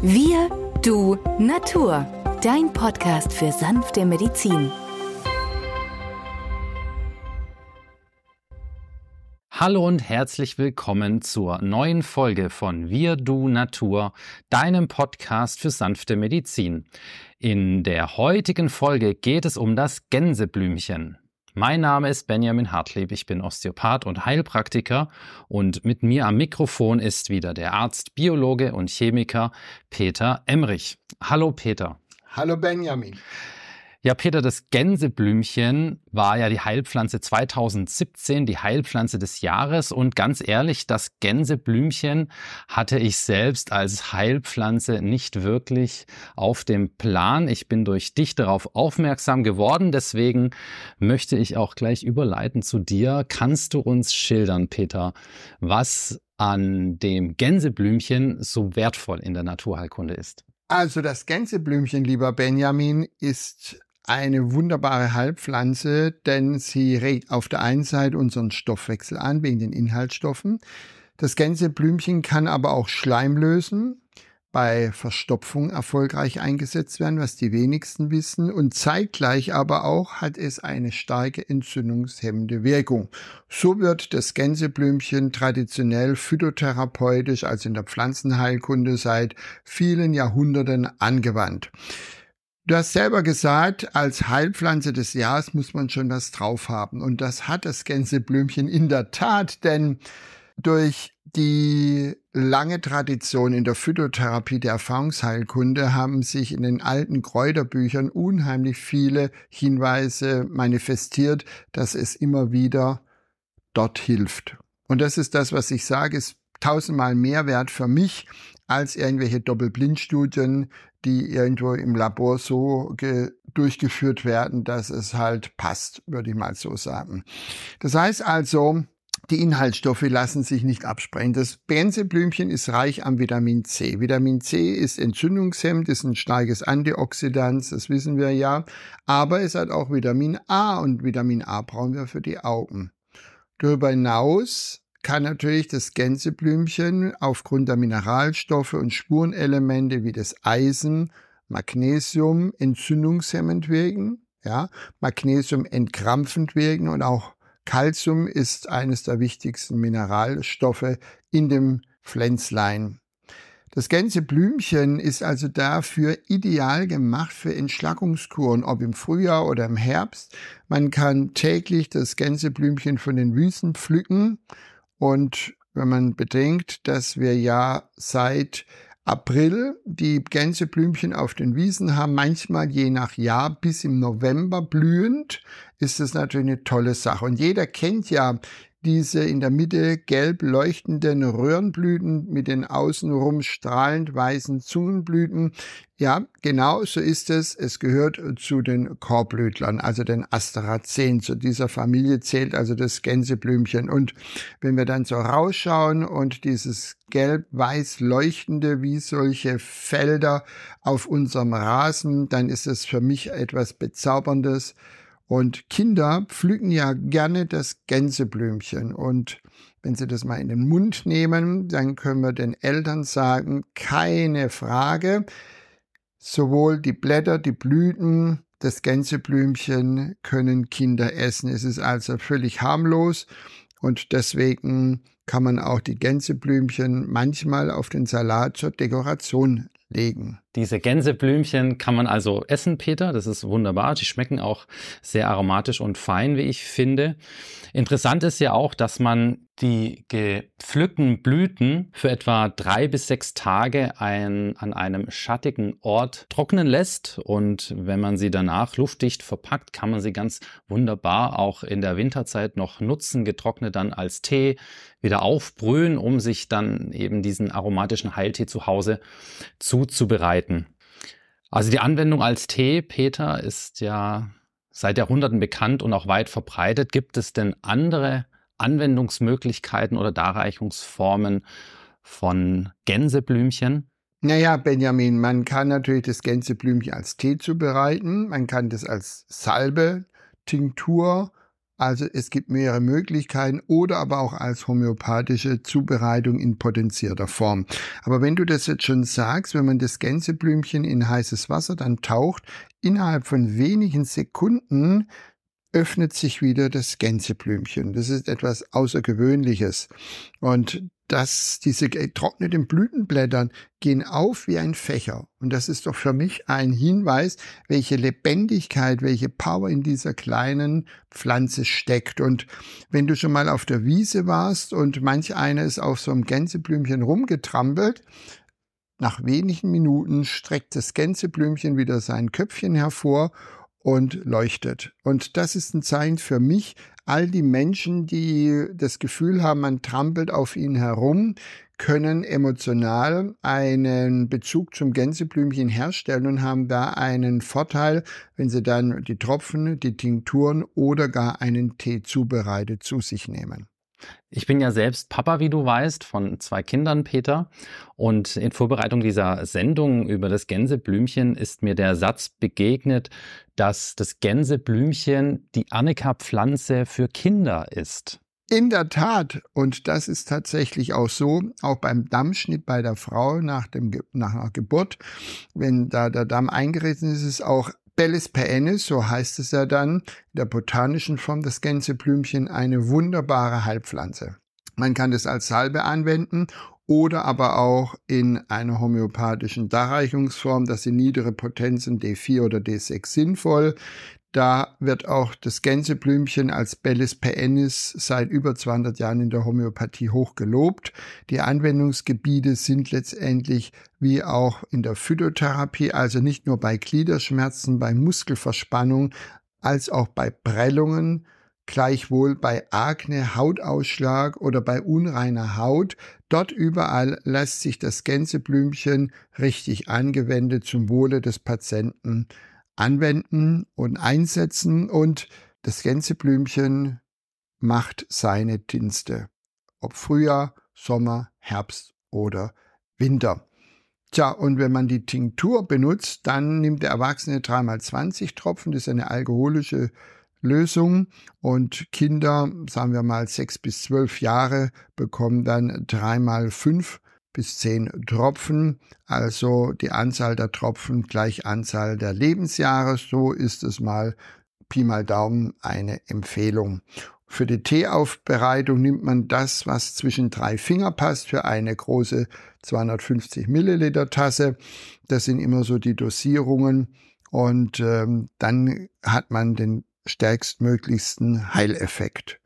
Wir, du, Natur. Dein Podcast für sanfte Medizin. Hallo und herzlich willkommen zur neuen Folge von Wir, du, Natur, deinem Podcast für sanfte Medizin. In der heutigen Folge geht es um das Gänseblümchen. Mein Name ist Benjamin Hartlieb, ich bin Osteopath und Heilpraktiker und mit mir am Mikrofon ist wieder der Arzt, Biologe und Chemiker Peter Emrich. Hallo Peter. Hallo Benjamin. Ja, Peter, das Gänseblümchen war ja die Heilpflanze 2017, die Heilpflanze des Jahres. Und ganz ehrlich, das Gänseblümchen hatte ich selbst als Heilpflanze nicht wirklich auf dem Plan. Ich bin durch dich darauf aufmerksam geworden. Deswegen möchte ich auch gleich überleiten zu dir. Kannst du uns schildern, Peter, was an dem Gänseblümchen so wertvoll in der Naturheilkunde ist? Also das Gänseblümchen, lieber Benjamin, ist eine wunderbare Heilpflanze, denn sie regt auf der einen Seite unseren Stoffwechsel an, wegen den Inhaltsstoffen. Das Gänseblümchen kann aber auch Schleim lösen, bei Verstopfung erfolgreich eingesetzt werden, was die wenigsten wissen. Und zeitgleich aber auch hat es eine starke entzündungshemmende Wirkung. So wird das Gänseblümchen traditionell phytotherapeutisch, also in der Pflanzenheilkunde, seit vielen Jahrhunderten angewandt. Du hast selber gesagt, als Heilpflanze des Jahres muss man schon was drauf haben. Und das hat das Gänseblümchen in der Tat, denn durch die lange Tradition in der Phytotherapie der Erfahrungsheilkunde haben sich in den alten Kräuterbüchern unheimlich viele Hinweise manifestiert, dass es immer wieder dort hilft. Und das ist das, was ich sage, ist tausendmal mehr wert für mich als irgendwelche Doppelblindstudien, die irgendwo im Labor so durchgeführt werden, dass es halt passt, würde ich mal so sagen. Das heißt also, die Inhaltsstoffe lassen sich nicht absprechen. Das Benzeblümchen ist reich an Vitamin C. Vitamin C ist entzündungshemmend, ist ein starkes Antioxidant, das wissen wir ja. Aber es hat auch Vitamin A und Vitamin A brauchen wir für die Augen. Darüber hinaus kann natürlich das Gänseblümchen aufgrund der Mineralstoffe und Spurenelemente wie das Eisen, Magnesium entzündungshemmend wirken, ja, Magnesium entkrampfend wirken und auch Calcium ist eines der wichtigsten Mineralstoffe in dem Pflänzlein. Das Gänseblümchen ist also dafür ideal gemacht für Entschlackungskuren, ob im Frühjahr oder im Herbst. Man kann täglich das Gänseblümchen von den Wiesen pflücken und wenn man bedenkt, dass wir ja seit April die Gänseblümchen auf den Wiesen haben, manchmal je nach Jahr bis im November blühend, ist das natürlich eine tolle Sache. Und jeder kennt ja diese in der Mitte gelb leuchtenden Röhrenblüten mit den außenrum strahlend weißen Zungenblüten. Ja, genau so ist es. Es gehört zu den Korblütlern, also den Asteraceen. Zu dieser Familie zählt also das Gänseblümchen. Und wenn wir dann so rausschauen und dieses gelb-weiß leuchtende wie solche Felder auf unserem Rasen, dann ist es für mich etwas Bezauberndes und Kinder pflücken ja gerne das Gänseblümchen. Und wenn sie das mal in den Mund nehmen, dann können wir den Eltern sagen, keine Frage, sowohl die Blätter, die Blüten, das Gänseblümchen können Kinder essen. Es ist also völlig harmlos und deswegen kann man auch die Gänseblümchen manchmal auf den Salat zur Dekoration legen. Diese Gänseblümchen kann man also essen, Peter. Das ist wunderbar. Die schmecken auch sehr aromatisch und fein, wie ich finde. Interessant ist ja auch, dass man die gepflückten Blüten für etwa drei bis sechs Tage ein, an einem schattigen Ort trocknen lässt. Und wenn man sie danach luftdicht verpackt, kann man sie ganz wunderbar auch in der Winterzeit noch nutzen, getrocknet dann als Tee wieder aufbrühen, um sich dann eben diesen aromatischen Heiltee zu Hause zuzubereiten. Also die Anwendung als Tee, Peter, ist ja seit Jahrhunderten bekannt und auch weit verbreitet. Gibt es denn andere Anwendungsmöglichkeiten oder Darreichungsformen von Gänseblümchen? Naja, Benjamin, man kann natürlich das Gänseblümchen als Tee zubereiten, man kann das als Salbe, Tinktur Also es gibt mehrere Möglichkeiten oder aber auch als homöopathische Zubereitung in potenzierter Form. Aber wenn du das jetzt schon sagst, wenn man das Gänseblümchen in heißes Wasser dann taucht, innerhalb von wenigen Sekunden öffnet sich wieder das Gänseblümchen. Das ist etwas Außergewöhnliches. Und dass diese getrockneten Blütenblättern gehen auf wie ein Fächer. Und das ist doch für mich ein Hinweis, welche Lebendigkeit, welche Power in dieser kleinen Pflanze steckt. Und wenn du schon mal auf der Wiese warst und manch einer ist auf so einem Gänseblümchen rumgetrampelt, nach wenigen Minuten streckt das Gänseblümchen wieder sein Köpfchen hervor und leuchtet. Und das ist ein Zeichen für mich, all die Menschen, die das Gefühl haben, man trampelt auf ihnen herum, können emotional einen Bezug zum Gänseblümchen herstellen und haben da einen Vorteil, wenn sie dann die Tropfen, die Tinkturen oder gar einen Tee zubereitet zu sich nehmen. Ich bin ja selbst Papa, wie du weißt, von zwei Kindern, Peter. Und in Vorbereitung dieser Sendung über das Gänseblümchen ist mir der Satz begegnet, dass das Gänseblümchen die Annika-Pflanze für Kinder ist. In der Tat, und das ist tatsächlich auch so, auch beim Dammschnitt bei der Frau nach, dem, nach einer Geburt, wenn da der Damm eingerissen ist, ist es auch Bellis perennis, so heißt es ja dann, der botanischen Form des Gänseblümchen, eine wunderbare Heilpflanze. Man kann das als Salbe anwenden oder aber auch in einer homöopathischen Darreichungsform, das sind niedere Potenzen D4 oder D6 sinnvoll. Da wird auch das Gänseblümchen als Bellis perennis seit über 200 Jahren in der Homöopathie hoch gelobt. Die Anwendungsgebiete sind letztendlich wie auch in der Phytotherapie, also nicht nur bei Gliederschmerzen, bei Muskelverspannung, als auch bei Prellungen, gleichwohl bei Akne, Hautausschlag oder bei unreiner Haut. Dort überall lässt sich das Gänseblümchen richtig angewendet zum Wohle des Patienten anwenden und einsetzen und das Gänseblümchen macht seine Dienste. Ob Frühjahr, Sommer, Herbst oder Winter. Tja, und wenn man die Tinktur benutzt, dann nimmt der Erwachsene dreimal 20 Tropfen. Das ist eine alkoholische Lösung. Und Kinder, sagen wir mal sechs bis zwölf Jahre, bekommen dann dreimal fünf bis zehn Tropfen, also die Anzahl der Tropfen gleich Anzahl der Lebensjahre. So ist es mal Pi mal Daumen eine Empfehlung. Für die Teeaufbereitung nimmt man das, was zwischen drei Finger passt, für eine große 250 Milliliter Tasse. Das sind immer so die Dosierungen. Und ähm, dann hat man den stärkstmöglichsten Heileffekt.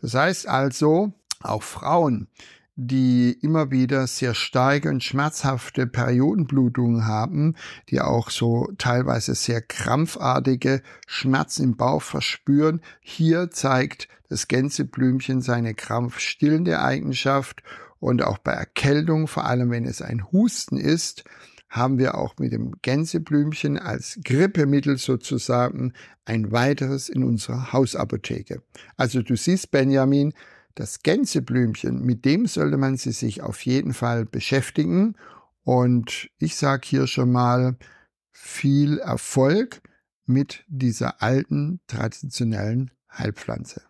Das heißt also, auch Frauen, die immer wieder sehr starke und schmerzhafte Periodenblutungen haben, die auch so teilweise sehr krampfartige Schmerzen im Bauch verspüren. Hier zeigt das Gänseblümchen seine krampfstillende Eigenschaft und auch bei Erkältung, vor allem wenn es ein Husten ist, haben wir auch mit dem Gänseblümchen als Grippemittel sozusagen ein weiteres in unserer Hausapotheke. Also du siehst, Benjamin, das Gänseblümchen, mit dem sollte man sie sich auf jeden Fall beschäftigen. Und ich sage hier schon mal viel Erfolg mit dieser alten traditionellen Heilpflanze.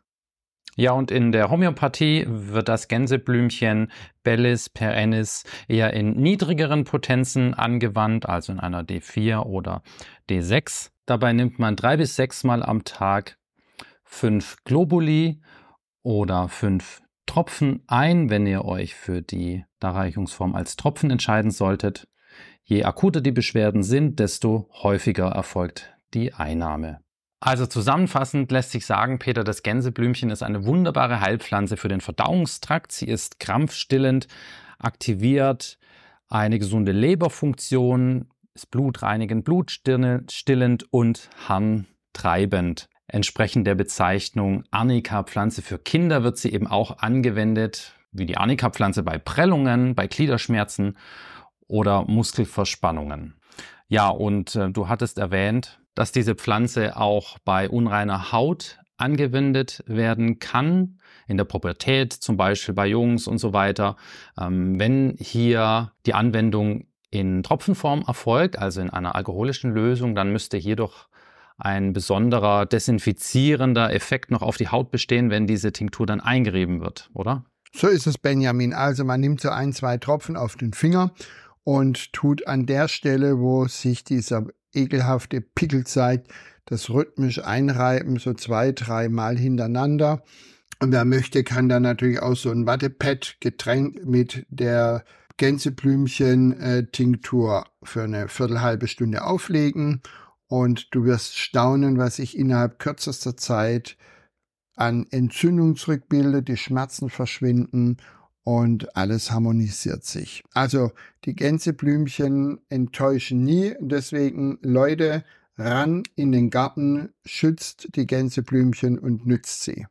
Ja, und in der Homöopathie wird das Gänseblümchen Bellis perennis eher in niedrigeren Potenzen angewandt, also in einer D4 oder D6. Dabei nimmt man drei bis sechs Mal am Tag fünf Globuli oder fünf Tropfen ein, wenn ihr euch für die Darreichungsform als Tropfen entscheiden solltet. Je akuter die Beschwerden sind, desto häufiger erfolgt die Einnahme. Also zusammenfassend lässt sich sagen, Peter, das Gänseblümchen ist eine wunderbare Heilpflanze für den Verdauungstrakt. Sie ist krampfstillend, aktiviert eine gesunde Leberfunktion, ist blutreinigend, blutstillend und harntreibend. Entsprechend der Bezeichnung Arnika-Pflanze für Kinder wird sie eben auch angewendet, wie die Arnika-Pflanze bei Prellungen, bei Gliederschmerzen oder Muskelverspannungen. Ja, und äh, du hattest erwähnt, dass diese Pflanze auch bei unreiner Haut angewendet werden kann, in der Pubertät zum Beispiel bei Jungs und so weiter. Ähm, wenn hier die Anwendung in Tropfenform erfolgt, also in einer alkoholischen Lösung, dann müsste hier doch ein besonderer desinfizierender Effekt noch auf die Haut bestehen, wenn diese Tinktur dann eingerieben wird, oder? So ist es, Benjamin. Also man nimmt so ein, zwei Tropfen auf den Finger und tut an der Stelle, wo sich dieser ekelhafte Pickel zeigt, das rhythmisch einreiben, so zwei, drei Mal hintereinander. Und wer möchte, kann dann natürlich auch so ein Wattepad getränkt mit der Gänseblümchen-Tinktur für eine viertelhalbe Stunde auflegen. Und du wirst staunen, was sich innerhalb kürzester Zeit an Entzündung zurückbildet, die Schmerzen verschwinden und alles harmonisiert sich. Also die Gänseblümchen enttäuschen nie. Deswegen Leute, ran in den Garten, schützt die Gänseblümchen und nützt sie.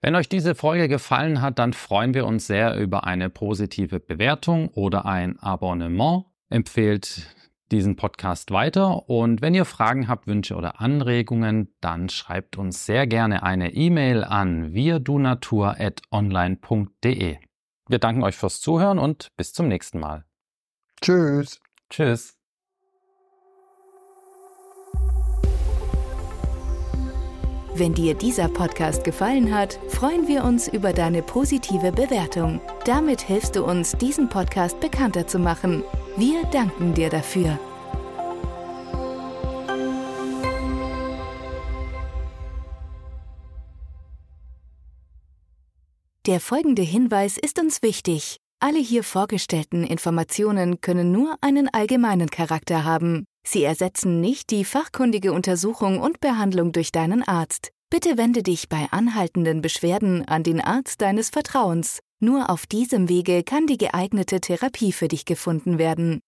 Wenn euch diese Folge gefallen hat, dann freuen wir uns sehr über eine positive Bewertung oder ein Abonnement. Empfehlt diesen Podcast weiter und wenn ihr Fragen habt, Wünsche oder Anregungen, dann schreibt uns sehr gerne eine E-Mail an wirdunatur@online.de. Wir danken euch fürs Zuhören und bis zum nächsten Mal. Tschüss. Tschüss. Wenn dir dieser Podcast gefallen hat, freuen wir uns über deine positive Bewertung. Damit hilfst du uns, diesen Podcast bekannter zu machen. Wir danken dir dafür. Der folgende Hinweis ist uns wichtig. Alle hier vorgestellten Informationen können nur einen allgemeinen Charakter haben. Sie ersetzen nicht die fachkundige Untersuchung und Behandlung durch deinen Arzt. Bitte wende dich bei anhaltenden Beschwerden an den Arzt deines Vertrauens. Nur auf diesem Wege kann die geeignete Therapie für dich gefunden werden.